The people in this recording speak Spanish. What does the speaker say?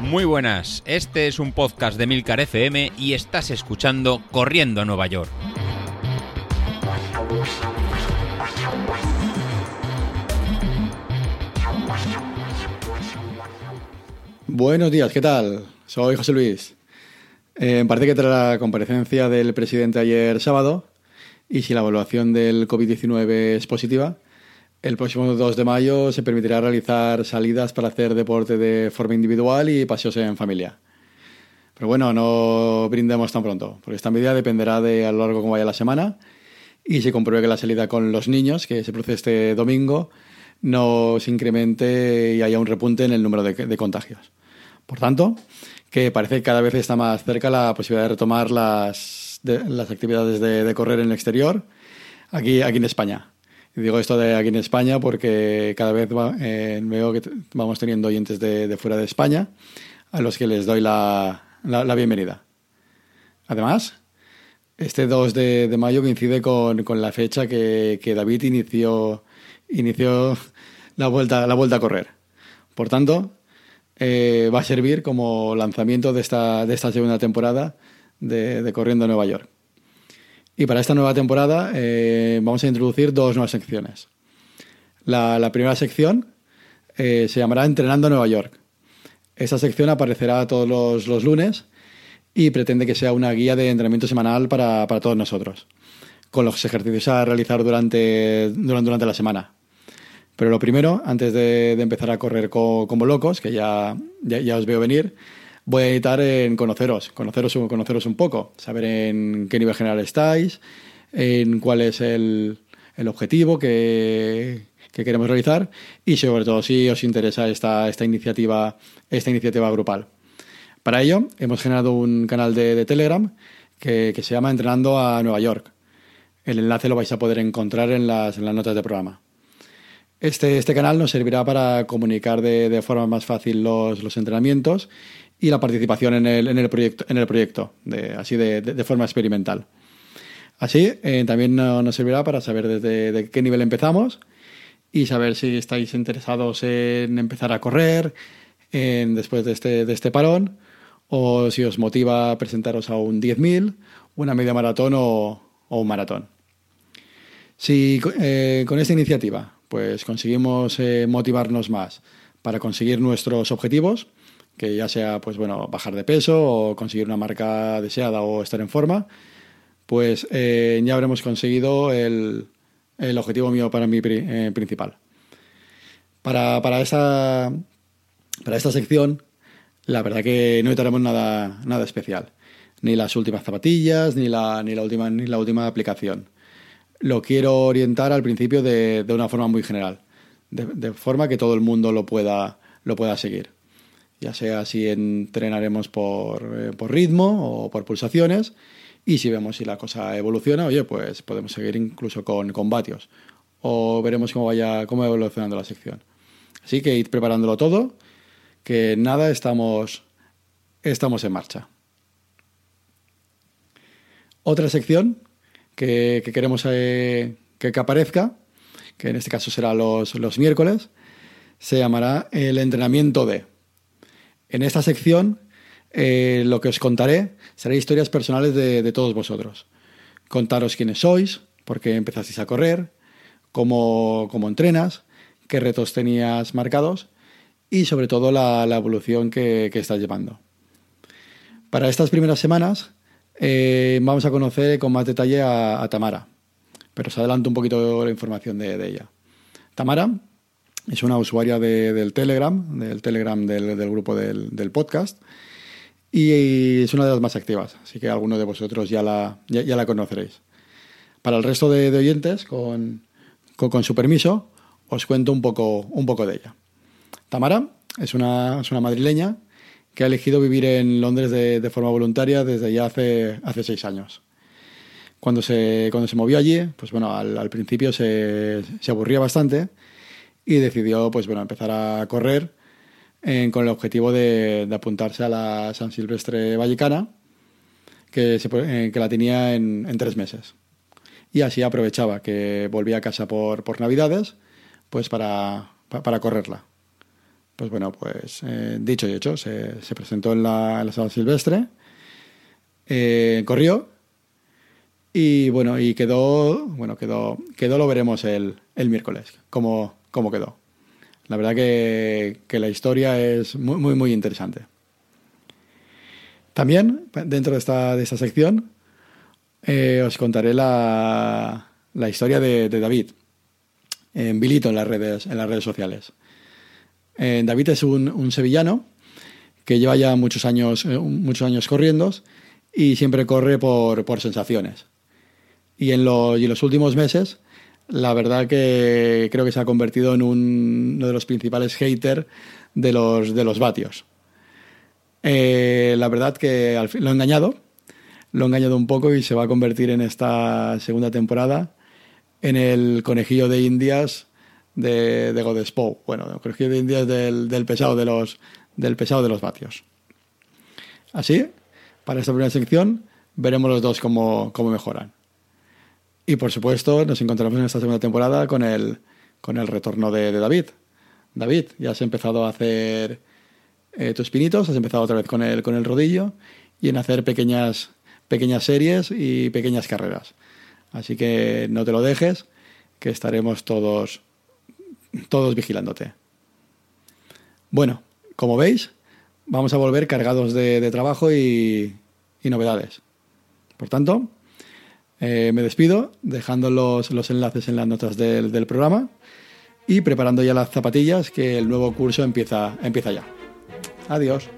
Muy buenas, este es un podcast de Milcar FM y estás escuchando Corriendo a Nueva York. Buenos días, ¿qué tal? Soy José Luis. Eh, parece que tras la comparecencia del presidente ayer sábado, y si la evaluación del COVID-19 es positiva, el próximo 2 de mayo se permitirá realizar salidas para hacer deporte de forma individual y paseos en familia. Pero bueno, no brindemos tan pronto, porque esta medida dependerá de a lo largo como vaya la semana y se compruebe que la salida con los niños, que se produce este domingo, no se incremente y haya un repunte en el número de, contagios. Por tanto, que parece que cada vez está más cerca la posibilidad de retomar las, actividades de, correr en el exterior aquí, aquí en España. Digo esto de aquí en España porque cada vez eh, veo que vamos teniendo oyentes de, fuera de España a los que les doy la, la, bienvenida. Además, este 2 de, de mayo coincide con, con la fecha que, que, David inició, inició la, vuelta, la vuelta a correr. Por tanto, eh, va a servir como lanzamiento de esta, de esta segunda temporada de, de Corriendo a Nueva York. Y para esta nueva temporada eh, vamos a introducir dos nuevas secciones. La, primera sección eh, se llamará Entrenando Nueva York. Esta sección aparecerá todos los, lunes y pretende que sea una guía de entrenamiento semanal para, todos nosotros, con los ejercicios a realizar durante, durante, la semana. Pero lo primero, antes de, empezar a correr como, locos, que ya, ya os veo venir, voy a editar en conoceros, conoceros, conoceros un poco, saber en qué nivel general estáis, en cuál es el, objetivo que, que, queremos realizar y sobre todo si os interesa esta, iniciativa, esta iniciativa grupal. Para ello hemos generado un canal de, de Telegram que, se llama Entrenando a Nueva York. El enlace lo vais a poder encontrar en las, notas del programa. Este, este, canal nos servirá para comunicar de, de forma más fácil los, los entrenamientos y la participación en el, en el proyecto, en el proyecto así de, de, forma experimental. Así, eh, también nos servirá para saber desde qué nivel empezamos y saber si estáis interesados en empezar a correr en, después de este, de este parón o si os motiva presentaros a un 10.000, una media maratón o, o un maratón. Si eh, con esta iniciativa pues conseguimos eh, motivarnos más para conseguir nuestros objetivos, que ya sea pues bueno bajar de peso o conseguir una marca deseada o estar en forma, pues eh, ya habremos conseguido el, el, objetivo mío para mí eh, principal. Para, para, esta, para esta sección, la verdad que no necesitaremos nada, nada especial. Ni las últimas zapatillas, ni la, ni la, última, ni la última aplicación. Lo quiero orientar al principio de, de una forma muy general, de, forma que todo el mundo lo pueda, lo pueda seguir ya sea si entrenaremos por, eh, por, ritmo o por pulsaciones y si vemos si la cosa evoluciona, oye, pues podemos seguir incluso con, con vatios o veremos cómo vaya cómo va evolucionando la sección. Así que ir preparándolo todo, que nada estamos estamos en marcha. Otra sección que, que queremos eh, que, que, aparezca, que en este caso será los, los miércoles, se llamará el entrenamiento de. En esta sección eh, lo que os contaré será historias personales de, de, todos vosotros. Contaros quiénes sois, por qué empezasteis a correr, cómo, cómo entrenas, qué retos tenías marcados y sobre todo la, la evolución que, que, estás llevando. Para estas primeras semanas eh, vamos a conocer con más detalle a, Tamara, pero os adelanto un poquito la información de, ella. Tamara es una usuaria de, del Telegram, del Telegram del, grupo del, podcast, y es una de las más activas, así que alguno de vosotros ya la, ya, la conoceréis. Para el resto de, de oyentes, con, con, con, su permiso, os cuento un poco, un poco de ella. Tamara es una, es una madrileña que ha elegido vivir en Londres de, de forma voluntaria desde ya hace, hace seis años. Cuando se, cuando se movió allí, pues bueno, al, principio se, se aburría bastante, y decidió pues, bueno, empezar a correr con el objetivo de, de, apuntarse a la San Silvestre Vallecana, que, se, eh, que la tenía en, en, tres meses. Y así aprovechaba que volvía a casa por, por Navidades pues para, para correrla. Pues bueno, pues eh, dicho y hecho, se, presentó en la, en sala silvestre, eh, corrió y bueno, y quedó, bueno, quedó, quedó lo veremos el, el miércoles, cómo, cómo quedó. La verdad que, que, la historia es muy, muy, muy interesante. También, dentro de esta, de esta sección, eh, os contaré la, la historia de, de, David, en Bilito en las redes, en las redes sociales. Eh, David es un, un, sevillano que lleva ya muchos años, eh, muchos años corriendo y siempre corre por, por sensaciones. Y en, los últimos meses la verdad que creo que se ha convertido en uno de los principales haters de los, de los vatios. Eh, la verdad que al fin, lo he engañado, lo he engañado un poco y se va a convertir en esta segunda temporada en el conejillo de indias de, de Godespo. Bueno, conejillo de indias del, del, pesado de los, del pesado de los vatios. Así, para esta primera sección, veremos los dos cómo, cómo mejoran. Y por supuesto, nos encontramos en esta segunda temporada con el, con el retorno de, David. David, ya has empezado a hacer eh, tus pinitos, has empezado otra vez con el, con el rodillo y en hacer pequeñas, pequeñas series y pequeñas carreras. Así que no te lo dejes, que estaremos todos, todos vigilándote. Bueno, como veis, vamos a volver cargados de, trabajo y, novedades. Por tanto, eh, me despido dejando los, los, enlaces en las notas del, del, programa y preparando ya las zapatillas que el nuevo curso empieza, empieza ya. Adiós.